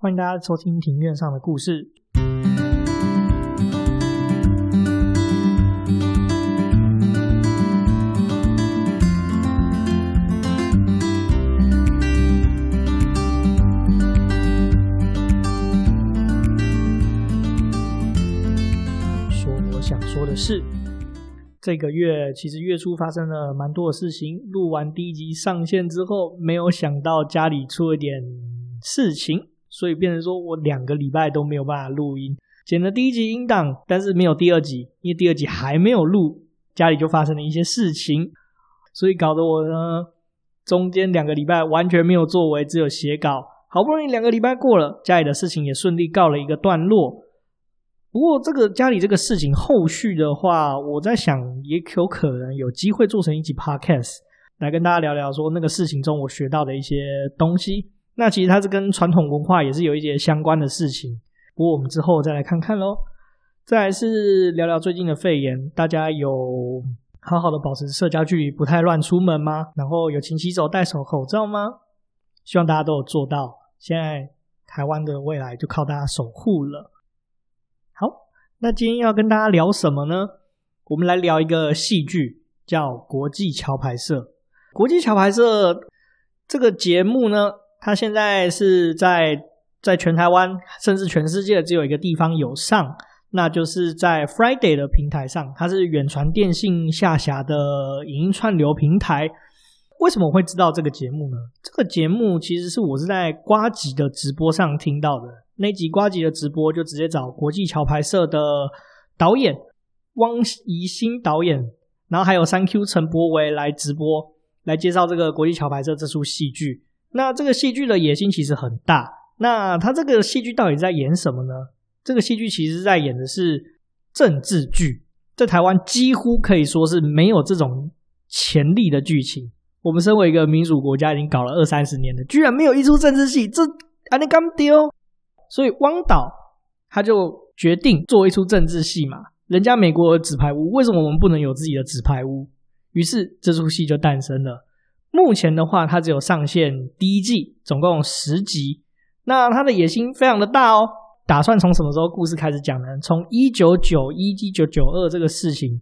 欢迎大家收听庭院上的故事。说我想说的是。这个月其实月初发生了蛮多的事情。录完第一集上线之后，没有想到家里出了点事情。所以变成说我两个礼拜都没有办法录音，剪了第一集音档，但是没有第二集，因为第二集还没有录，家里就发生了一些事情，所以搞得我呢中间两个礼拜完全没有作为，只有写稿。好不容易两个礼拜过了，家里的事情也顺利告了一个段落。不过这个家里这个事情后续的话，我在想也有可能有机会做成一集 podcast 来跟大家聊聊，说那个事情中我学到的一些东西。那其实它是跟传统文化也是有一些相关的事情，不过我们之后再来看看喽。再来是聊聊最近的肺炎，大家有好好的保持社交距离，不太乱出门吗？然后有勤洗手、戴手口罩吗？希望大家都有做到。现在台湾的未来就靠大家守护了。好，那今天要跟大家聊什么呢？我们来聊一个戏剧，叫《国际桥牌社》。《国际桥牌社》这个节目呢，它现在是在在全台湾，甚至全世界只有一个地方有上，那就是在 Friday 的平台上。它是远传电信下辖的影音串流平台。为什么我会知道这个节目呢？这个节目其实是我是在瓜吉的直播上听到的。那集瓜吉的直播就直接找国际桥牌社的导演汪怡兴导演，然后还有三 Q 陈柏维来直播，来介绍这个国际桥牌社这出戏剧。那这个戏剧的野心其实很大。那他这个戏剧到底在演什么呢？这个戏剧其实在演的是政治剧，在台湾几乎可以说是没有这种潜力的剧情。我们身为一个民主国家，已经搞了二三十年了，居然没有一出政治戏，这还能干丢？所以汪导他就决定做一出政治戏嘛。人家美国有纸牌屋，为什么我们不能有自己的纸牌屋？于是这出戏就诞生了。目前的话，它只有上线第一季，总共十集。那它的野心非常的大哦，打算从什么时候故事开始讲呢？从一九九一、一九九二这个事情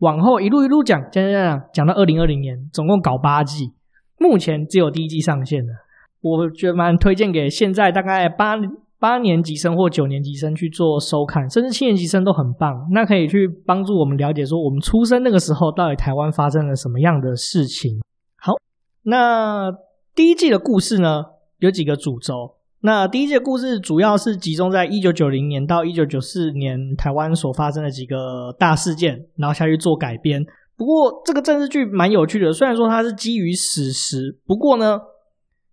往后一路一路讲，讲讲讲，讲到二零二零年，总共搞八季。目前只有第一季上线了，我觉得蛮推荐给现在大概八八年级生或九年级生去做收看，甚至七年级生都很棒。那可以去帮助我们了解说，我们出生那个时候到底台湾发生了什么样的事情。那第一季的故事呢，有几个主轴。那第一季的故事主要是集中在一九九零年到一九九四年台湾所发生的几个大事件，然后下去做改编。不过这个政治剧蛮有趣的，虽然说它是基于史实，不过呢，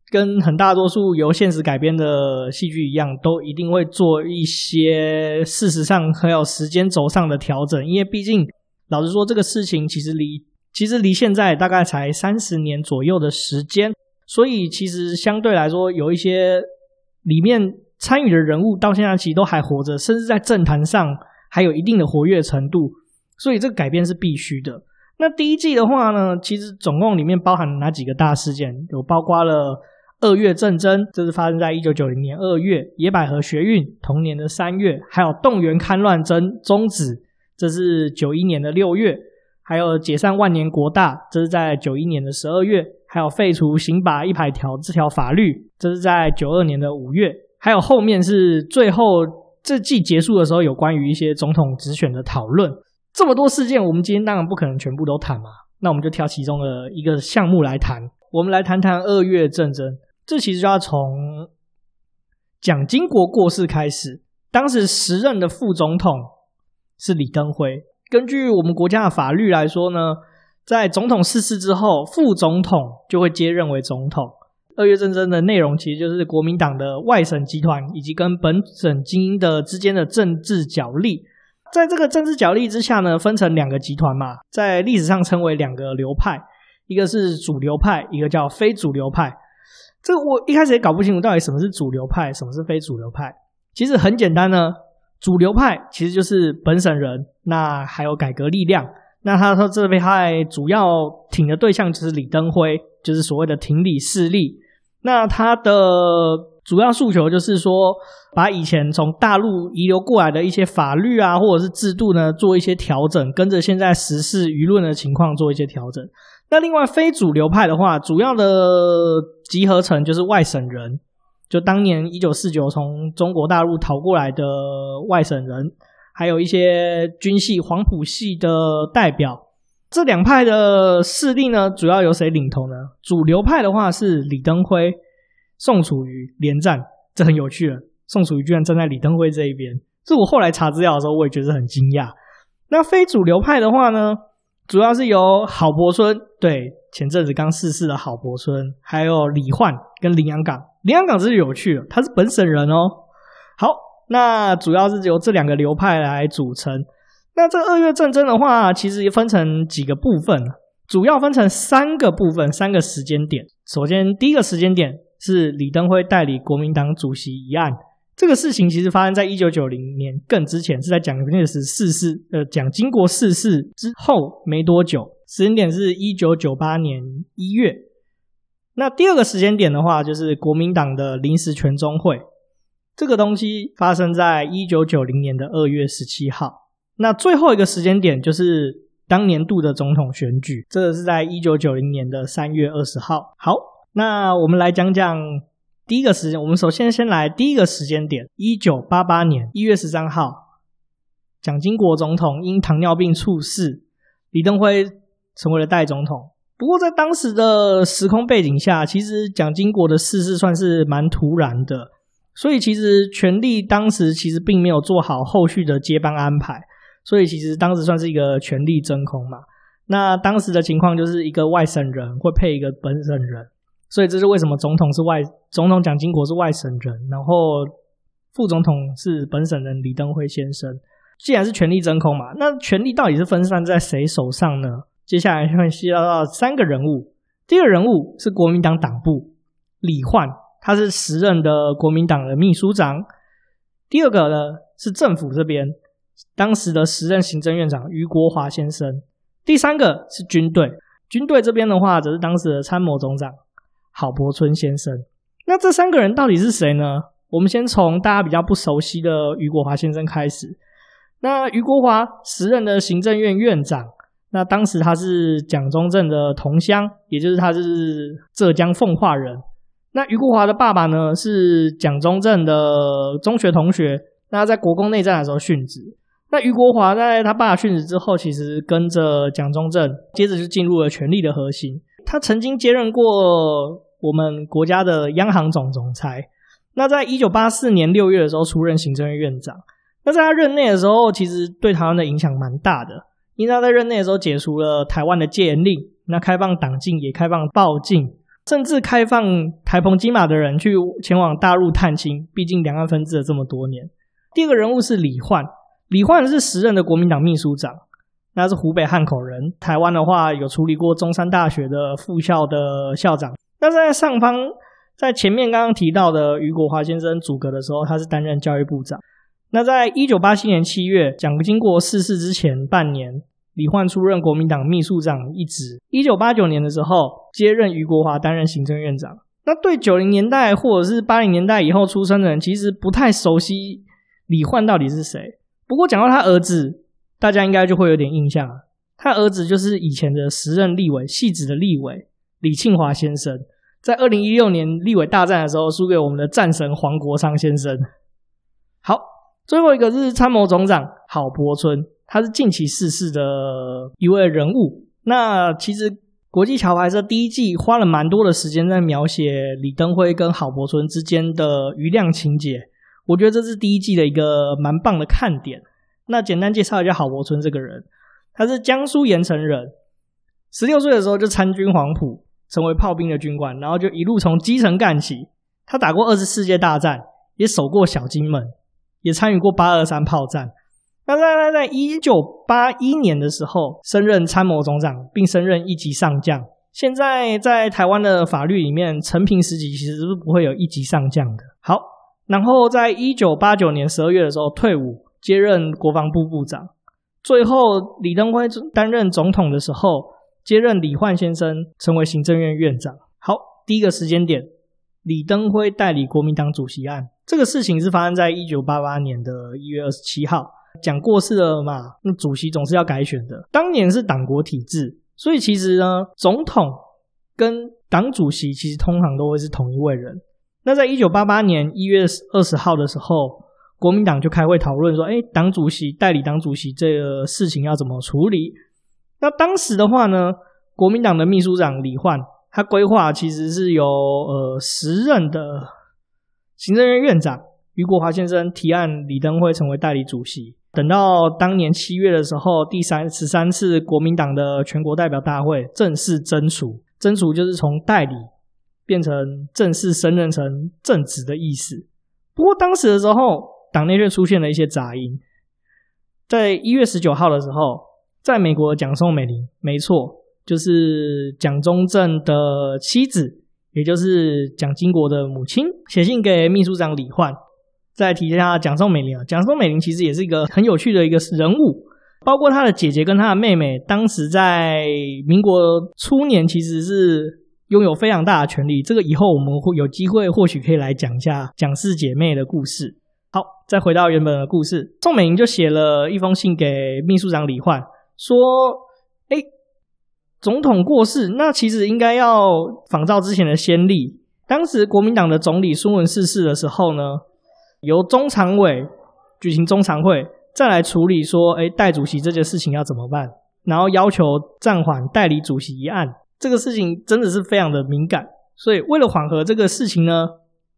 跟很大多数由现实改编的戏剧一样，都一定会做一些事实上还有时间轴上的调整，因为毕竟老实说，这个事情其实离。其实离现在大概才三十年左右的时间，所以其实相对来说，有一些里面参与的人物到现在其实都还活着，甚至在政坛上还有一定的活跃程度，所以这个改编是必须的。那第一季的话呢，其实总共里面包含了哪几个大事件？有包括了二月政争，这是发生在一九九零年二月；野百合学运，同年的三月；还有动员戡乱争终止，这是九一年的六月。还有解散万年国大，这是在九一年的十二月；还有废除刑法一百条这条法律，这是在九二年的五月；还有后面是最后这季结束的时候，有关于一些总统直选的讨论。这么多事件，我们今天当然不可能全部都谈嘛，那我们就挑其中的一个项目来谈。我们来谈谈二月政争，这其实就要从蒋经国过世开始。当时时任的副总统是李登辉。根据我们国家的法律来说呢，在总统逝世之后，副总统就会接任为总统。二月政争的内容其实就是国民党的外省集团以及跟本省精英的之间的政治角力。在这个政治角力之下呢，分成两个集团嘛，在历史上称为两个流派，一个是主流派，一个叫非主流派。这个我一开始也搞不清楚到底什么是主流派，什么是非主流派。其实很简单呢。主流派其实就是本省人，那还有改革力量。那他说这边派主要挺的对象就是李登辉，就是所谓的挺李势力。那他的主要诉求就是说，把以前从大陆遗留过来的一些法律啊，或者是制度呢，做一些调整，跟着现在时事舆论的情况做一些调整。那另外非主流派的话，主要的集合层就是外省人，就当年一九四九从中国大陆逃过来的外省人，还有一些军系黄埔系的代表。这两派的势力呢，主要由谁领头呢？主流派的话是李登辉、宋楚瑜连战，这很有趣了。宋楚瑜居然站在李登辉这一边，这我后来查资料的时候，我也觉得很惊讶。那非主流派的话呢，主要是由郝柏村，对，前阵子刚逝世的郝柏村，还有李焕跟林洋港。林洋港真是有趣的，他是本省人哦。好，那主要是由这两个流派来组成。那这二月战争的话，其实分成几个部分，主要分成三个部分，三个时间点。首先，第一个时间点是李登辉代理国民党主席一案，这个事情其实发生在一九九零年更之前，是在蒋介石逝世，呃，蒋经国逝世之后没多久。时间点是一九九八年一月。那第二个时间点的话，就是国民党的临时全中会，这个东西发生在一九九零年的二月十七号。那最后一个时间点就是当年度的总统选举，这个是在一九九零年的三月二十号。好，那我们来讲讲第一个时间。我们首先先来第一个时间点：一九八八年一月十三号，蒋经国总统因糖尿病猝死，李登辉成为了代总统。不过在当时的时空背景下，其实蒋经国的逝世算是蛮突然的，所以其实权力当时其实并没有做好后续的接班安排。所以其实当时算是一个权力真空嘛。那当时的情况就是一个外省人会配一个本省人，所以这是为什么总统是外总统蒋经国是外省人，然后副总统是本省人李登辉先生。既然是权力真空嘛，那权力到底是分散在谁手上呢？接下来会需要到三个人物。第一个人物是国民党党部李焕，他是时任的国民党的秘书长。第二个呢是政府这边。当时的时任行政院长余国华先生，第三个是军队，军队这边的话则是当时的参谋总长郝柏村先生。那这三个人到底是谁呢？我们先从大家比较不熟悉的余国华先生开始。那余国华时任的行政院院长，那当时他是蒋中正的同乡，也就是他是浙江奉化人。那余国华的爸爸呢是蒋中正的中学同学，那在国共内战的时候殉职。那余国华在他爸殉职之后，其实跟着蒋中正，接着就进入了权力的核心。他曾经接任过我们国家的央行总总裁。那在一九八四年六月的时候，出任行政院院长。那在他任内的时候，其实对台湾的影响蛮大的，因为他在任内的时候解除了台湾的戒严令，那开放党禁，也开放报禁，甚至开放台澎金马的人去前往大陆探亲。毕竟两岸分治了这么多年。第二个人物是李焕。李焕是时任的国民党秘书长，那是湖北汉口人。台湾的话，有处理过中山大学的副校的校长。那在上方，在前面刚刚提到的余国华先生组阁的时候，他是担任教育部长。那在一九八七年七月，蒋经国逝世之前半年，李焕出任国民党秘书长一职。一九八九年的时候，接任俞国华担任行政院长。那对九零年代或者是八零年代以后出生的人，其实不太熟悉李焕到底是谁。不过讲到他儿子，大家应该就会有点印象了。他儿子就是以前的时任立委，汐止的立委李庆华先生，在二零一六年立委大战的时候输给我们的战神黄国昌先生。好，最后一个是参谋总长郝柏村，他是近期逝世的一位人物。那其实国际桥牌社第一季花了蛮多的时间在描写李登辉跟郝柏村之间的瑜亮情节。我觉得这是第一季的一个蛮棒的看点。那简单介绍一下郝柏村这个人，他是江苏盐城人，十六岁的时候就参军黄埔，成为炮兵的军官，然后就一路从基层干起。他打过二次世界大战，也守过小金门，也参与过八二三炮战。那在在在一九八一年的时候，升任参谋总长，并升任一级上将。现在在台湾的法律里面，陈平时期其实是不会有一级上将的。好。然后，在一九八九年十二月的时候退伍，接任国防部部长。最后，李登辉担任总统的时候，接任李焕先生成为行政院院长。好，第一个时间点，李登辉代理国民党主席案。这个事情是发生在一九八八年的一月二十七号。讲过世了嘛，那主席总是要改选的。当年是党国体制，所以其实呢，总统跟党主席其实通常都会是同一位人。那在一九八八年一月二十号的时候，国民党就开会讨论说：“哎，党主席代理党主席这个事情要怎么处理？”那当时的话呢，国民党的秘书长李焕，他规划其实是由呃时任的行政院院长俞国华先生提案李登辉成为代理主席。等到当年七月的时候，第三十三次国民党的全国代表大会正式甄除，甄除就是从代理变成正式升任成正职的意思。不过当时的时候，党内却出现了一些杂音。在一月十九号的时候，在美国的蒋宋美龄，没错，就是蒋中正的妻子，也就是蒋经国的母亲，写信给秘书长李焕。再提一下蒋宋美龄啊，蒋宋美龄其实也是一个很有趣的一个人物，包括她的姐姐跟她的妹妹，当时在民国初年其实是拥有非常大的权力。这个以后我们会有机会，或许可以来讲一下蒋氏姐妹的故事。好，再回到原本的故事，宋美龄就写了一封信给秘书长李焕，说：“，总统过世，那其实应该要仿照之前的先例，当时国民党的总理孙文逝世的时候呢。”由中常委举行中常会，再来处理说，哎，代主席这件事情要怎么办？然后要求暂缓代理主席一案。这个事情真的是非常的敏感，所以为了缓和这个事情呢，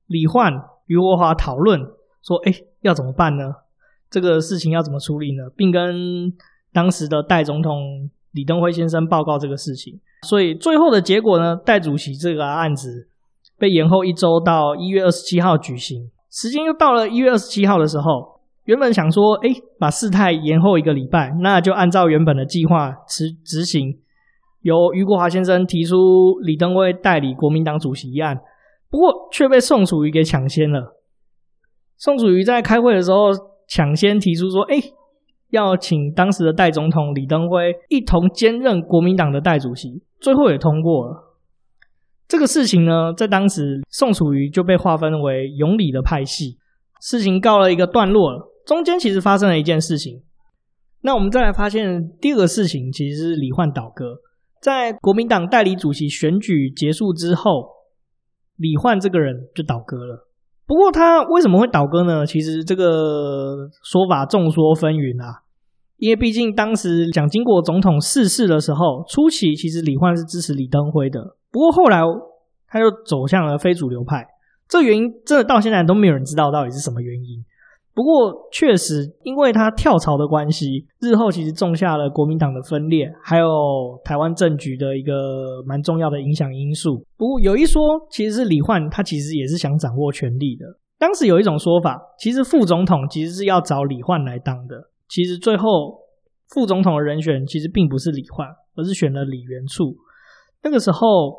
李焕、俞国华讨论说，哎，要怎么办呢？这个事情要怎么处理呢？并跟当时的代总统李登辉先生报告这个事情。所以最后的结果呢，代主席这个案子被延后一周到一月二十七号举行。时间又到了一月二十七号的时候，原本想说，哎，把事态延后一个礼拜，那就按照原本的计划执执行，由余国华先生提出李登辉代理国民党主席一案，不过却被宋楚瑜给抢先了。宋楚瑜在开会的时候抢先提出说，哎，要请当时的代总统李登辉一同兼任国民党的代主席，最后也通过了。这个事情呢，在当时宋楚瑜就被划分为拥李的派系，事情告了一个段落了。中间其实发生了一件事情，那我们再来发现第二个事情，其实是李焕倒戈。在国民党代理主席选举结束之后，李焕这个人就倒戈了。不过他为什么会倒戈呢？其实这个说法众说纷纭啊，因为毕竟当时蒋经国总统逝世的时候，初期其实李焕是支持李登辉的。不过后来他就走向了非主流派，这原因真的到现在都没有人知道到底是什么原因。不过确实因为他跳槽的关系，日后其实种下了国民党的分裂，还有台湾政局的一个蛮重要的影响因素。不过有一说，其实是李焕他其实也是想掌握权力的。当时有一种说法，其实副总统其实是要找李焕来当的。其实最后副总统的人选其实并不是李焕，而是选了李元簇。那个时候，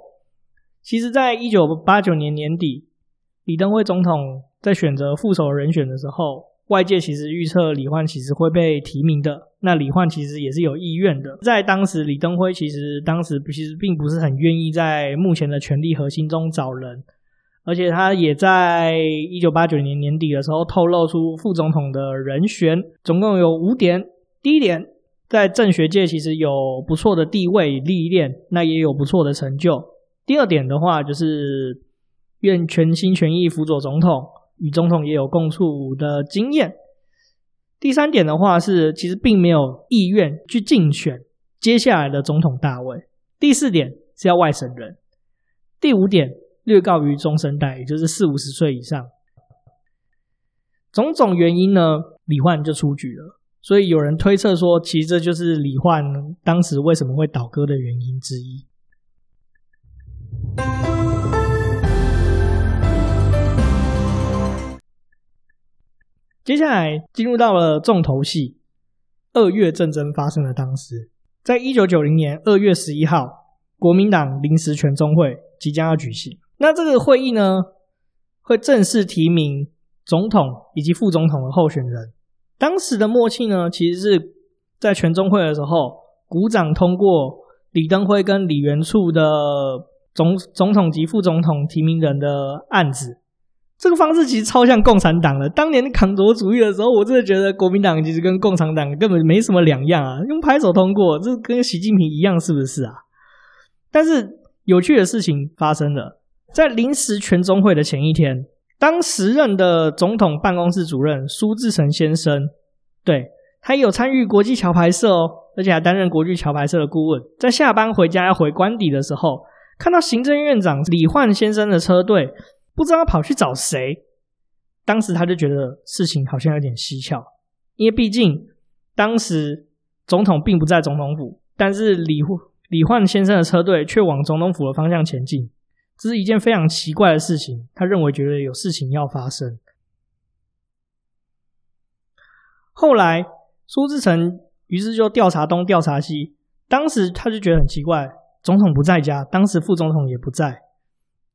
其实，在一九八九年年底，李登辉总统在选择副手人选的时候，外界其实预测李焕其实会被提名的。那李焕其实也是有意愿的。在当时，李登辉其实当时其实并不是很愿意在目前的权力核心中找人，而且他也在一九八九年年底的时候透露出副总统的人选，总共有五点。第一点。在政学界其实有不错的地位历练，那也有不错的成就。第二点的话，就是愿全心全意辅佐总统，与总统也有共处的经验。第三点的话是，其实并没有意愿去竞选接下来的总统大位。第四点是要外省人。第五点略高于中生代，也就是四五十岁以上。种种原因呢，李焕就出局了。所以有人推测说，其实这就是李焕当时为什么会倒戈的原因之一。接下来进入到了重头戏，二月战争发生的当时，在一九九零年二月十一号，国民党临时全中会即将要举行。那这个会议呢，会正式提名总统以及副总统的候选人。当时的默契呢，其实是在全中会的时候，鼓掌通过李登辉跟李元簇的总总统及副总统提名人的案子。这个方式其实超像共产党的。当年康卓主义的时候，我真的觉得国民党其实跟共产党根本没什么两样啊，用拍手通过，这跟习近平一样，是不是啊？但是有趣的事情发生了，在临时全中会的前一天，当时任的总统办公室主任苏志诚先生，对，他有参与国际桥牌社哦，而且还担任国际桥牌社的顾问。在下班回家要回官邸的时候，看到行政院长李焕先生的车队。不知道跑去找谁，当时他就觉得事情好像有点蹊跷，因为毕竟当时总统并不在总统府，但是李李焕先生的车队却往总统府的方向前进，这是一件非常奇怪的事情。他认为觉得有事情要发生。后来苏志成于是就调查东调查西，当时他就觉得很奇怪，总统不在家，当时副总统也不在。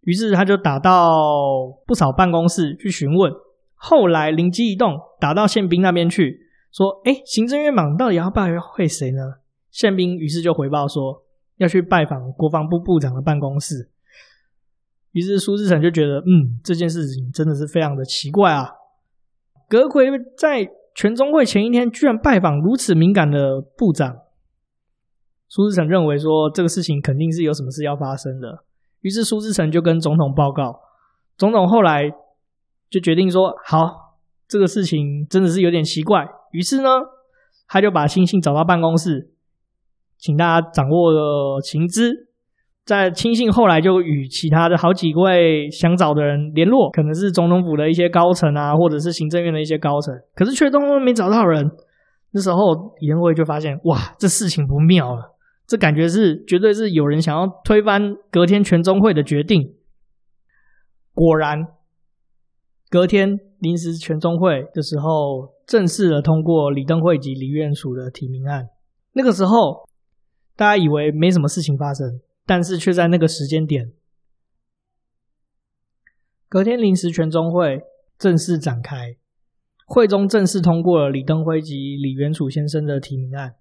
于是他就打到不少办公室去询问，后来灵机一动，打到宪兵那边去，说：“诶，行政院长到底要拜会谁呢？”宪兵于是就回报说要去拜访国防部部长的办公室。于是苏志成就觉得，嗯，这件事情真的是非常的奇怪啊！阁揆在全中会前一天居然拜访如此敏感的部长，苏志成认为说这个事情肯定是有什么事要发生的。于是苏志诚就跟总统报告，总统后来就决定说：“好，这个事情真的是有点奇怪。”于是呢，他就把亲信找到办公室，请大家掌握了情资。在亲信后来就与其他的好几位想找的人联络，可能是总统府的一些高层啊，或者是行政院的一些高层，可是却都没找到人。那时候李登辉就发现，哇，这事情不妙了。这感觉是绝对是有人想要推翻隔天全中会的决定。果然，隔天临时全中会的时候，正式的通过李登辉及李苑淑的提名案。那个时候，大家以为没什么事情发生，但是却在那个时间点，隔天临时全中会正式展开，会中正式通过了李登辉及李苑楚先生的提名案。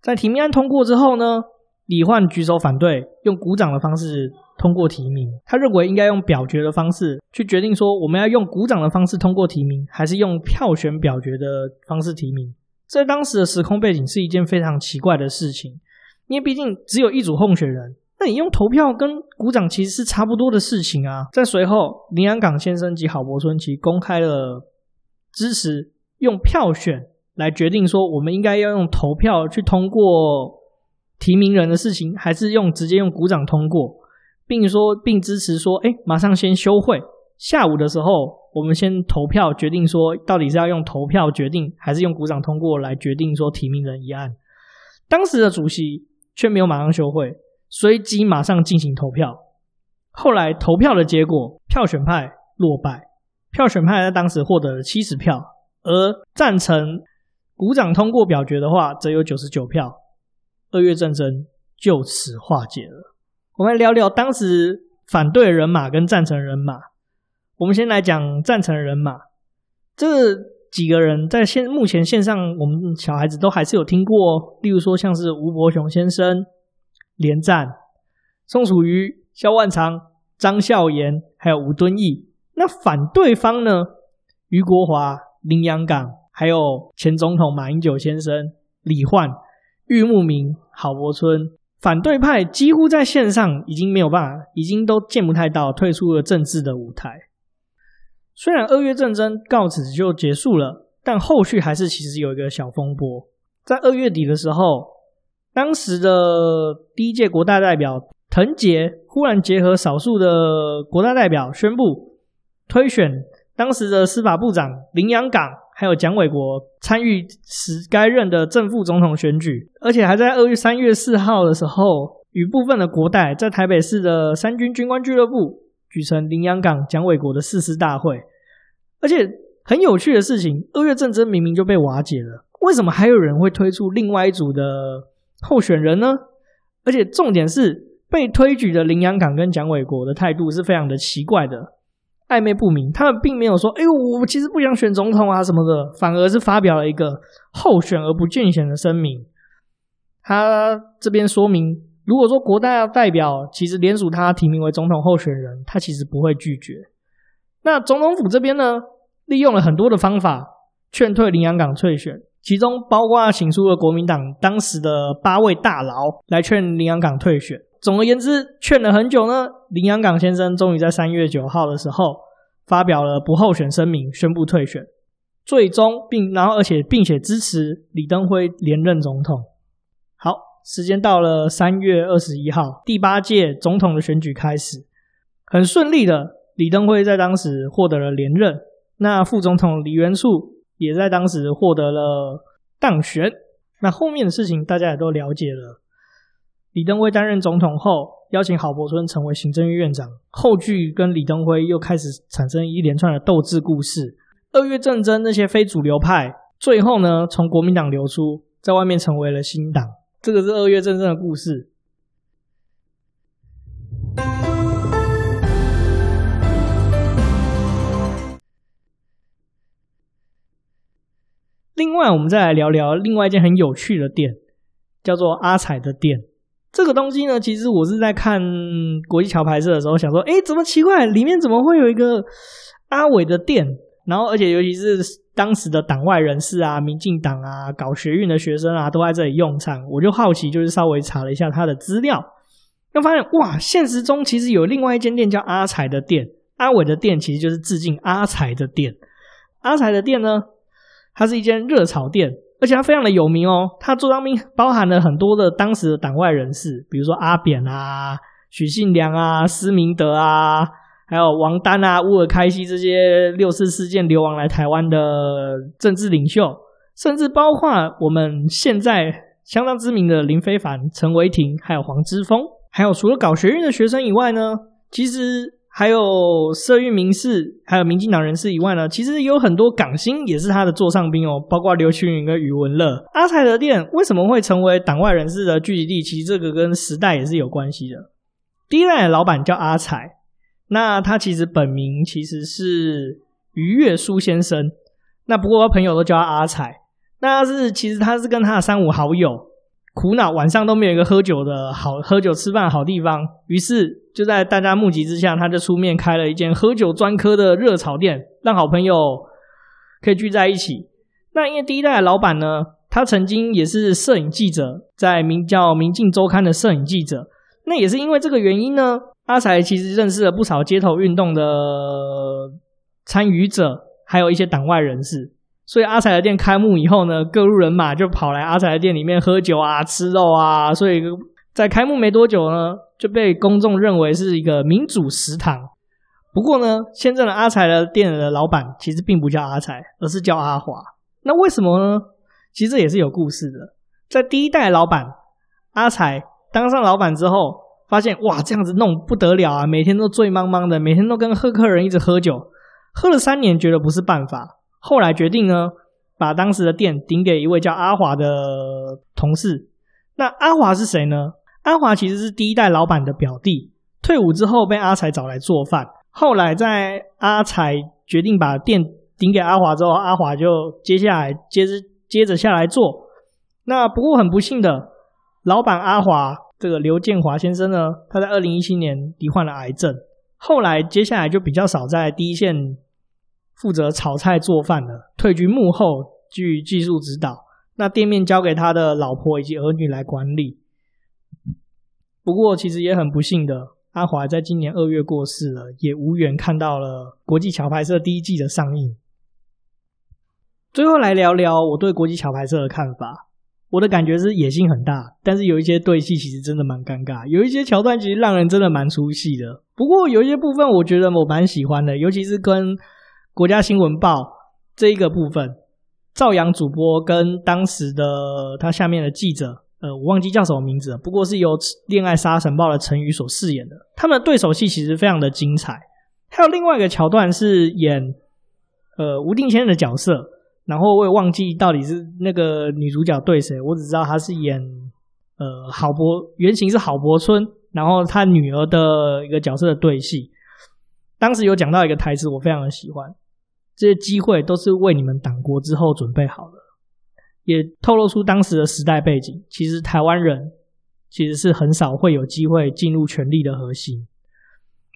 在提名案通过之后呢，李焕举手反对，用鼓掌的方式通过提名。他认为应该用表决的方式去决定，说我们要用鼓掌的方式通过提名，还是用票选表决的方式提名。在当时的时空背景是一件非常奇怪的事情，因为毕竟只有一组候选人，那你用投票跟鼓掌其实是差不多的事情啊。在随后，林安港先生及郝柏村其公开了支持用票选。来决定说，我们应该要用投票去通过提名人的事情，还是用直接用鼓掌通过，并说并支持说，哎，马上先休会。下午的时候，我们先投票决定说，到底是要用投票决定，还是用鼓掌通过来决定说提名人一案。当时的主席却没有马上休会，随即马上进行投票。后来投票的结果，票选派落败，票选派在当时获得了七十票，而赞成。鼓掌通过表决的话，则有九十九票，二月战争就此化解了。我们来聊聊当时反对人马跟赞成人马。我们先来讲赞成人马，这几个人在现目前线上，我们小孩子都还是有听过，例如说像是吴伯雄先生、连战、宋楚瑜、萧万长、张孝严，还有吴敦义。那反对方呢？余国华、林洋港。还有前总统马英九先生、李焕、郁慕明、郝柏村，反对派几乎在线上已经没有办法，已经都见不太到，退出了政治的舞台。虽然二月政争告此就结束了，但后续还是其实有一个小风波。在二月底的时候，当时的第一届国大代表滕杰忽然结合少数的国大代表，宣布推选当时的司法部长林洋港。还有蒋纬国参与时该任的正副总统选举，而且还在二月三月四号的时候，与部分的国代在台北市的三军军官俱乐部举行林洋港、蒋纬国的誓师大会。而且很有趣的事情，二月政争明明就被瓦解了，为什么还有人会推出另外一组的候选人呢？而且重点是被推举的林洋港跟蒋纬国的态度是非常的奇怪的。暧昧不明，他们并没有说：“哎呦，我其实不想选总统啊什么的。”反而是发表了一个候选而不竞选的声明。他这边说明如果说国大代表其实联署他提名为总统候选人，他其实不会拒绝。那总统府这边呢，利用了很多的方法劝退林洋港退选，其中包括请出了国民党当时的八位大佬来劝林洋港退选。总而言之，劝了很久呢，林洋港先生终于在三月九号的时候发表了不候选声明，宣布退选。最终，并然后而且并且支持李登辉连任总统。好，时间到了三月二十一号，第八届总统的选举开始，很顺利的，李登辉在当时获得了连任。那副总统李元簇也在当时获得了当选。那后面的事情大家也都了解了。李登辉担任总统后，邀请郝柏村成为行政院院长，后续跟李登辉又开始产生一连串的斗智故事。二月政争那些非主流派，最后呢，从国民党流出，在外面成为了新党。这个是二月政争的故事。另外，我们再来聊聊另外一间很有趣的店，叫做阿彩的店。这个东西呢，其实我是在看国际桥牌社的时候，想说，诶，怎么奇怪，里面怎么会有一个阿伟的店？然后，而且尤其是当时的党外人士啊、民进党啊、搞学运的学生啊，都在这里用餐。我就好奇，就是稍微查了一下他的资料，又发现哇，现实中其实有另外一间店叫阿财的店，阿伟的店其实就是致敬阿财的店。阿财的店呢，它是一间热炒店，而且他非常的有名哦。它桌上面包含了很多的当时的党外人士，比如说阿扁啊、许信良啊、施明德啊。还有王丹啊、乌尔开西这些六四事件流亡来台湾的政治领袖，甚至包括我们现在相当知名的林非凡、陈维霆，还有黄之锋，还有除了搞学运的学生以外呢，其实还有社运名士，还有民进党人士以外呢，其实有很多港星也是他的座上宾哦，包括刘青云跟余文乐。阿财的店为什么会成为党外人士的聚集地？其实这个跟时代也是有关系的。第一代的老板叫阿财。那他其实本名其实是余月书先生，那不过朋友都叫他阿财。那是其实他是跟他的三五好友苦恼晚上都没有一个喝酒的好喝酒吃饭好地方，于是就在大家目击之下，他就出面开了一间喝酒专科的热炒店，让好朋友可以聚在一起。那因为第一代的老板呢，他曾经也是摄影记者，在名叫《明镜周刊》的摄影记者。那也是因为这个原因呢。阿财其实认识了不少街头运动的参与者，还有一些党外人士，所以阿财的店开幕以后呢，各路人马就跑来阿财的店里面喝酒啊、吃肉啊，所以在开幕没多久呢，就被公众认为是一个民主食堂。不过呢，现在的阿财的店的老板其实并不叫阿财，而是叫阿华。那为什么呢？其实也是有故事的。在第一代老板阿财当上老板之后。发现哇，这样子弄不得了啊！每天都醉茫茫的，每天都跟喝客人一直喝酒，喝了三年，觉得不是办法。后来决定呢，把当时的店顶给一位叫阿华的同事。那阿华是谁呢？阿华其实是第一代老板的表弟，退伍之后被阿财找来做饭。后来在阿财决定把店顶给阿华之后，阿华就接下来接着接着下来做。那不过很不幸的，老板阿华。这个刘建华先生呢，他在二零一七年罹患了癌症，后来接下来就比较少在第一线负责炒菜做饭的，退居幕后，据技术指导。那店面交给他的老婆以及儿女来管理。不过其实也很不幸的，阿华在今年二月过世了，也无缘看到了国际桥牌社第一季的上映。最后来聊聊我对国际桥牌社的看法。我的感觉是野心很大，但是有一些对戏其实真的蛮尴尬，有一些桥段其实让人真的蛮出戏的。不过有一些部分我觉得我蛮喜欢的，尤其是跟国家新闻报这一个部分，赵阳主播跟当时的他下面的记者，呃，我忘记叫什么名字了，不过是由《恋爱沙尘暴》的陈宇所饰演的，他们的对手戏其实非常的精彩。还有另外一个桥段是演呃吴定谦的角色。然后我也忘记到底是那个女主角对谁，我只知道她是演呃郝柏，原型是郝柏村，然后她女儿的一个角色的对戏。当时有讲到一个台词，我非常的喜欢，这些机会都是为你们党国之后准备好的，也透露出当时的时代背景。其实台湾人其实是很少会有机会进入权力的核心。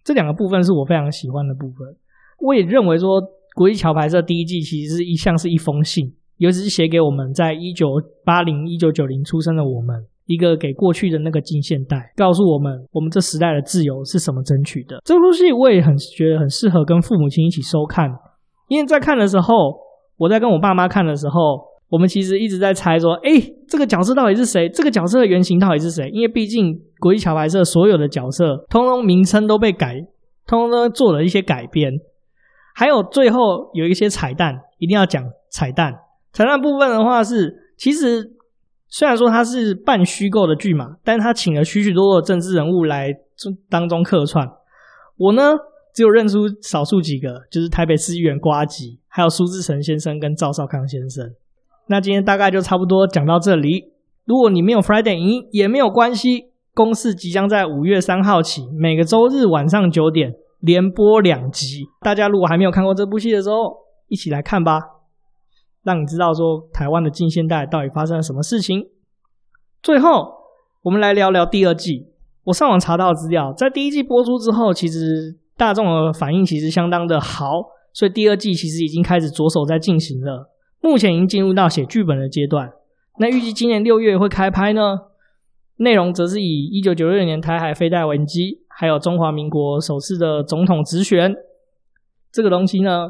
这两个部分是我非常喜欢的部分。我也认为说，国际桥牌社第一季其实是一向是一封信，尤其是写给我们在一九八零、一九九零出生的我们，一个给过去的那个近现代，告诉我们我们这时代的自由是什么争取的。这部戏我也很觉得很适合跟父母亲一起收看，因为在看的时候，我在跟我爸妈看的时候。我们其实一直在猜说，哎，这个角色到底是谁？这个角色的原型到底是谁？因为毕竟国际桥牌社所有的角色，通通名称都被改，通通都做了一些改编。还有最后有一些彩蛋，一定要讲彩蛋。彩蛋部分的话是，其实虽然说它是半虚构的剧嘛，但是他请了许许多多的政治人物来当中客串。我呢，只有认出少数几个，就是台北市议员瓜吉，还有苏志成先生跟赵少康先生。那今天大概就差不多讲到这里。如果你没有 Friday 影音也没有关系，公视即将在五月三号起，每个周日晚上九点连播两集。大家如果还没有看过这部戏的时候，一起来看吧，让你知道说台湾的近现代到底发生了什么事情。最后，我们来聊聊第二季。我上网查到资料，在第一季播出之后，其实大众的反应其实相当的好，所以第二季其实已经开始着手在进行了。目前已经进入到写剧本的阶段，那预计今年六月会开拍呢。内容则是以一九九六年台海飞弹危机，还有中华民国首次的总统直选这个东西呢，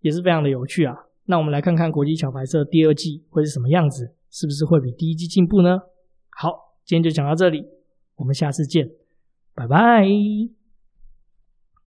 也是非常的有趣啊。那我们来看看国际小牌社第二季会是什么样子，是不是会比第一季进步呢？好，今天就讲到这里，我们下次见，拜拜。